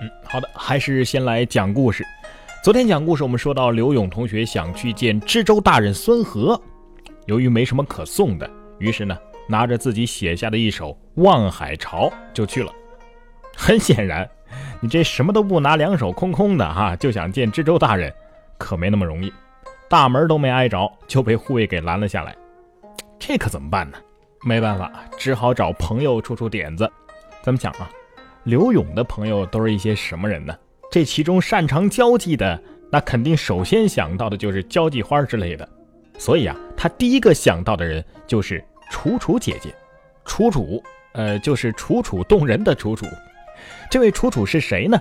嗯，好的，还是先来讲故事。昨天讲故事，我们说到刘勇同学想去见知州大人孙和，由于没什么可送的，于是呢，拿着自己写下的一首《望海潮》就去了。很显然，你这什么都不拿，两手空空的哈，就想见知州大人，可没那么容易。大门都没挨着，就被护卫给拦了下来。这可怎么办呢？没办法，只好找朋友出出点子。怎么讲啊？刘勇的朋友都是一些什么人呢？这其中擅长交际的，那肯定首先想到的就是交际花之类的。所以啊，他第一个想到的人就是楚楚姐姐。楚楚，呃，就是楚楚动人的楚楚。这位楚楚是谁呢？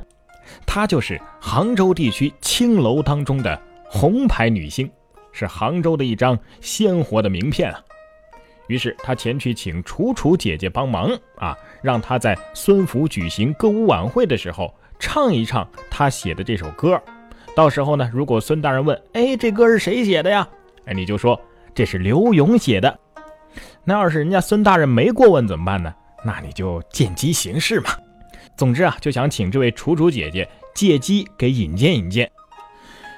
她就是杭州地区青楼当中的红牌女星，是杭州的一张鲜活的名片啊。于是他前去请楚楚姐姐帮忙啊，让她在孙府举行歌舞晚会的时候唱一唱他写的这首歌。到时候呢，如果孙大人问：“哎，这歌是谁写的呀？”哎，你就说这是刘勇写的。那要是人家孙大人没过问怎么办呢？那你就见机行事嘛。总之啊，就想请这位楚楚姐姐借机给引荐引荐。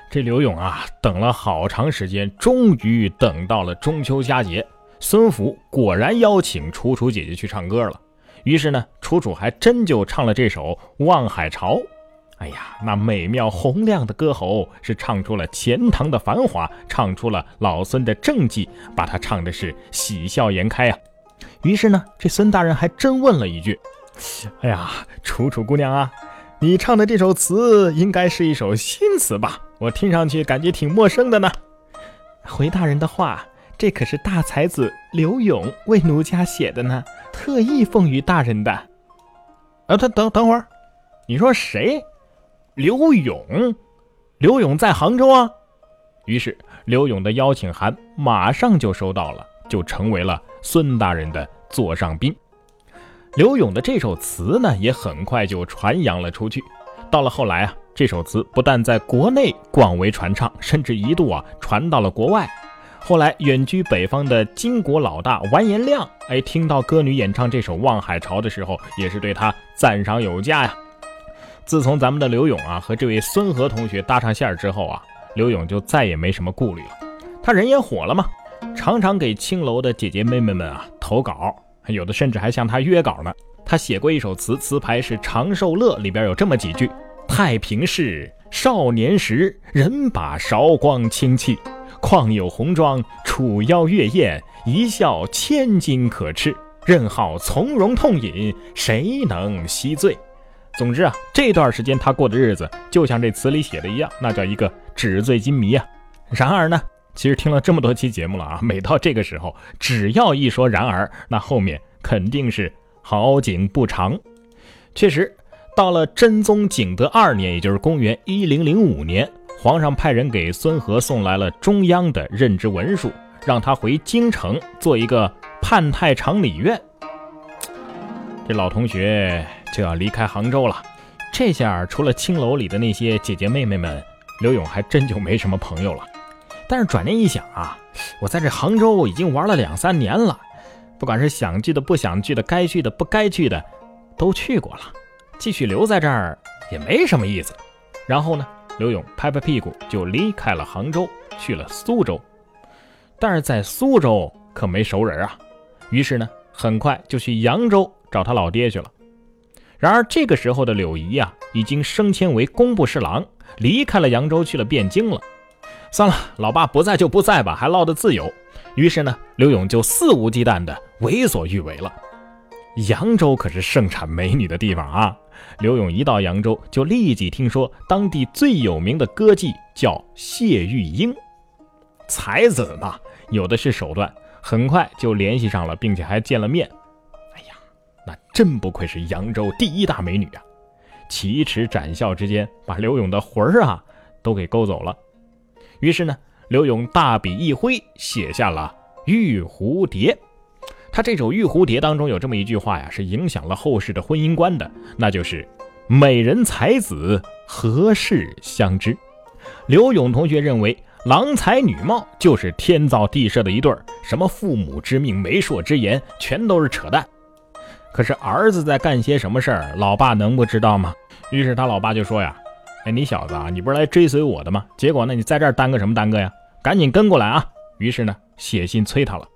这刘勇啊，等了好长时间，终于等到了中秋佳节。孙福果然邀请楚楚姐姐去唱歌了，于是呢，楚楚还真就唱了这首《望海潮》。哎呀，那美妙洪亮的歌喉是唱出了钱塘的繁华，唱出了老孙的政绩，把他唱的是喜笑颜开啊。于是呢，这孙大人还真问了一句：“哎呀，楚楚姑娘啊，你唱的这首词应该是一首新词吧？我听上去感觉挺陌生的呢。”回大人的话。这可是大才子刘勇为奴家写的呢，特意奉于大人的。啊，他等等会儿，你说谁？刘勇？刘勇在杭州啊。于是刘勇的邀请函马上就收到了，就成为了孙大人的座上宾。刘勇的这首词呢，也很快就传扬了出去。到了后来啊，这首词不但在国内广为传唱，甚至一度啊传到了国外。后来，远居北方的金国老大完颜亮，哎，听到歌女演唱这首《望海潮》的时候，也是对他赞赏有加呀。自从咱们的刘勇啊和这位孙和同学搭上线儿之后啊，刘勇就再也没什么顾虑了。他人也火了嘛，常常给青楼的姐姐妹妹们啊投稿，有的甚至还向他约稿呢。他写过一首词，词牌是《长寿乐》，里边有这么几句：“太平市少年时，人把韶光清气。”况有红妆，楚腰月宴，一笑千金可吃。任好从容痛饮，谁能惜醉？总之啊，这段时间他过的日子，就像这词里写的一样，那叫一个纸醉金迷啊。然而呢，其实听了这么多期节目了啊，每到这个时候，只要一说然而，那后面肯定是好景不长。确实，到了真宗景德二年，也就是公元一零零五年。皇上派人给孙和送来了中央的任职文书，让他回京城做一个判太常礼院。这老同学就要离开杭州了，这下除了青楼里的那些姐姐妹妹们，刘勇还真就没什么朋友了。但是转念一想啊，我在这杭州已经玩了两三年了，不管是想去的、不想去的、该去的、不该去的，都去过了，继续留在这儿也没什么意思。然后呢？刘勇拍拍屁股就离开了杭州，去了苏州。但是在苏州可没熟人啊，于是呢，很快就去扬州找他老爹去了。然而这个时候的柳仪啊，已经升迁为工部侍郎，离开了扬州，去了汴京了。算了，老爸不在就不在吧，还落得自由。于是呢，刘勇就肆无忌惮地为所欲为了。扬州可是盛产美女的地方啊！刘勇一到扬州，就立即听说当地最有名的歌妓叫谢玉英，才子嘛，有的是手段，很快就联系上了，并且还见了面。哎呀，那真不愧是扬州第一大美女啊！奇耻展笑之间，把刘勇的魂儿啊都给勾走了。于是呢，刘勇大笔一挥，写下了《玉蝴蝶》。他这首《玉蝴蝶》当中有这么一句话呀，是影响了后世的婚姻观的，那就是“美人才子何事相知”。刘勇同学认为，郎才女貌就是天造地设的一对儿，什么父母之命、媒妁之言，全都是扯淡。可是儿子在干些什么事儿，老爸能不知道吗？于是他老爸就说呀：“哎，你小子啊，你不是来追随我的吗？结果呢，你在这儿耽搁什么耽搁呀？赶紧跟过来啊！”于是呢，写信催他了。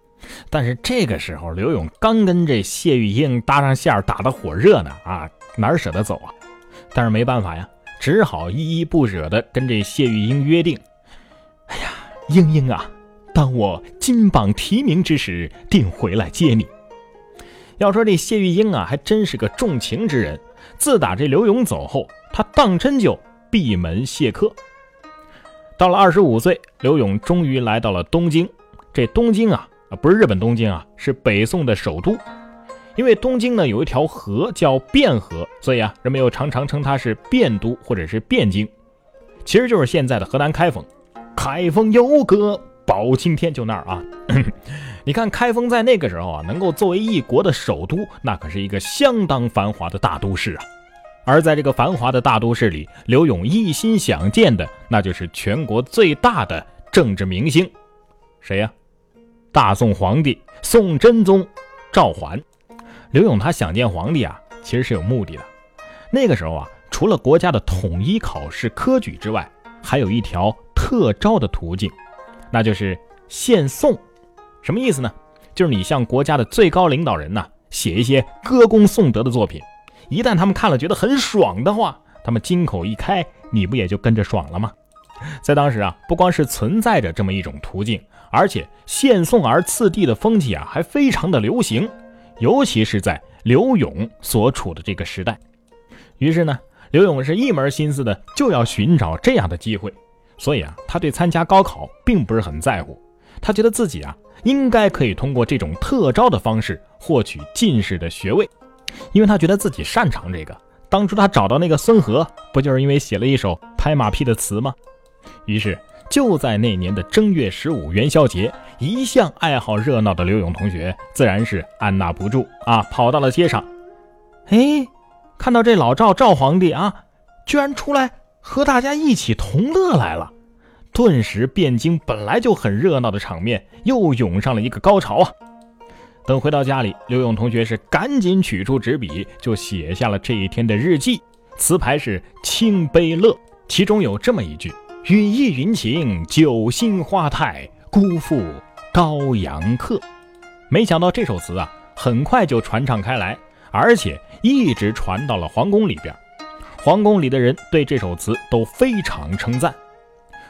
但是这个时候，刘勇刚跟这谢玉英搭上线，打得火热呢啊，哪舍得走啊？但是没办法呀，只好依依不舍地跟这谢玉英约定：“哎呀，英英啊，当我金榜题名之时，定回来接你。”要说这谢玉英啊，还真是个重情之人。自打这刘勇走后，他当真就闭门谢客。到了二十五岁，刘勇终于来到了东京。这东京啊。啊，不是日本东京啊，是北宋的首都。因为东京呢有一条河叫汴河，所以啊，人们又常常称它是汴都或者是汴京，其实就是现在的河南开封。开封有个包青天，就那儿啊。你看开封在那个时候啊，能够作为一国的首都，那可是一个相当繁华的大都市啊。而在这个繁华的大都市里，刘勇一心想见的，那就是全国最大的政治明星，谁呀？大宋皇帝宋真宗赵桓，刘勇他想见皇帝啊，其实是有目的的。那个时候啊，除了国家的统一考试科举之外，还有一条特招的途径，那就是献颂。什么意思呢？就是你向国家的最高领导人呐写一些歌功颂德的作品，一旦他们看了觉得很爽的话，他们金口一开，你不也就跟着爽了吗？在当时啊，不光是存在着这么一种途径。而且献颂而次第的风气啊，还非常的流行，尤其是在刘勇所处的这个时代。于是呢，刘勇是一门心思的就要寻找这样的机会，所以啊，他对参加高考并不是很在乎。他觉得自己啊，应该可以通过这种特招的方式获取进士的学位，因为他觉得自己擅长这个。当初他找到那个孙和，不就是因为写了一首拍马屁的词吗？于是。就在那年的正月十五元宵节，一向爱好热闹的刘勇同学自然是按捺不住啊，跑到了街上。哎，看到这老赵赵皇帝啊，居然出来和大家一起同乐来了，顿时汴京本来就很热闹的场面又涌上了一个高潮啊！等回到家里，刘勇同学是赶紧取出纸笔，就写下了这一天的日记，词牌是清悲乐，其中有这么一句。羽意云情，酒心花态，辜负高阳客。没想到这首词啊，很快就传唱开来，而且一直传到了皇宫里边。皇宫里的人对这首词都非常称赞，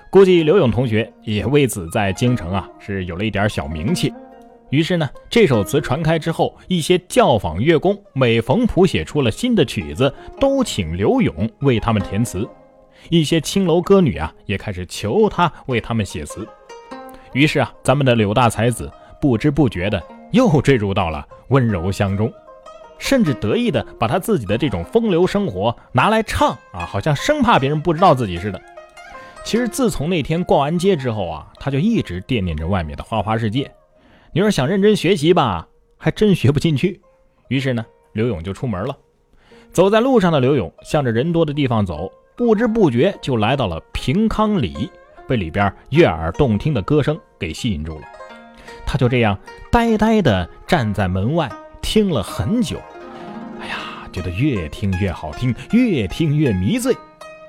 估计刘勇同学也为此在京城啊是有了一点小名气。于是呢，这首词传开之后，一些教坊乐工每逢谱写出了新的曲子，都请刘勇为他们填词。一些青楼歌女啊，也开始求他为他们写词。于是啊，咱们的柳大才子不知不觉的又坠入到了温柔乡中，甚至得意的把他自己的这种风流生活拿来唱啊，好像生怕别人不知道自己似的。其实自从那天逛完街之后啊，他就一直惦念着外面的花花世界。你说想认真学习吧，还真学不进去。于是呢，刘勇就出门了。走在路上的刘勇向着人多的地方走。不知不觉就来到了平康里，被里边悦耳动听的歌声给吸引住了。他就这样呆呆地站在门外听了很久。哎呀，觉得越听越好听，越听越迷醉，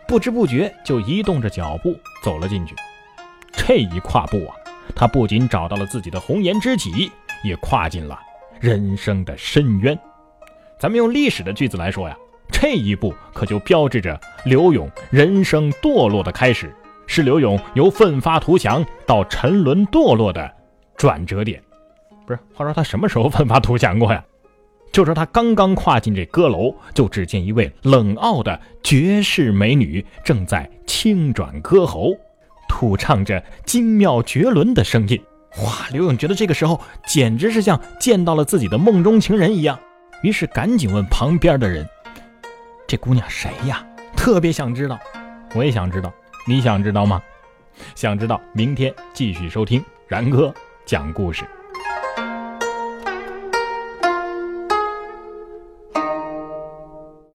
不知不觉就移动着脚步走了进去。这一跨步啊，他不仅找到了自己的红颜知己，也跨进了人生的深渊。咱们用历史的句子来说呀。这一步可就标志着刘勇人生堕落的开始，是刘勇由奋发图强到沉沦堕落的转折点。不是，话说他什么时候奋发图强过呀？就说他刚刚跨进这歌楼，就只见一位冷傲的绝世美女正在轻转歌喉，吐唱着精妙绝伦的声音。哇！刘勇觉得这个时候简直是像见到了自己的梦中情人一样，于是赶紧问旁边的人。这姑娘谁呀？特别想知道，我也想知道，你想知道吗？想知道，明天继续收听然哥讲故事。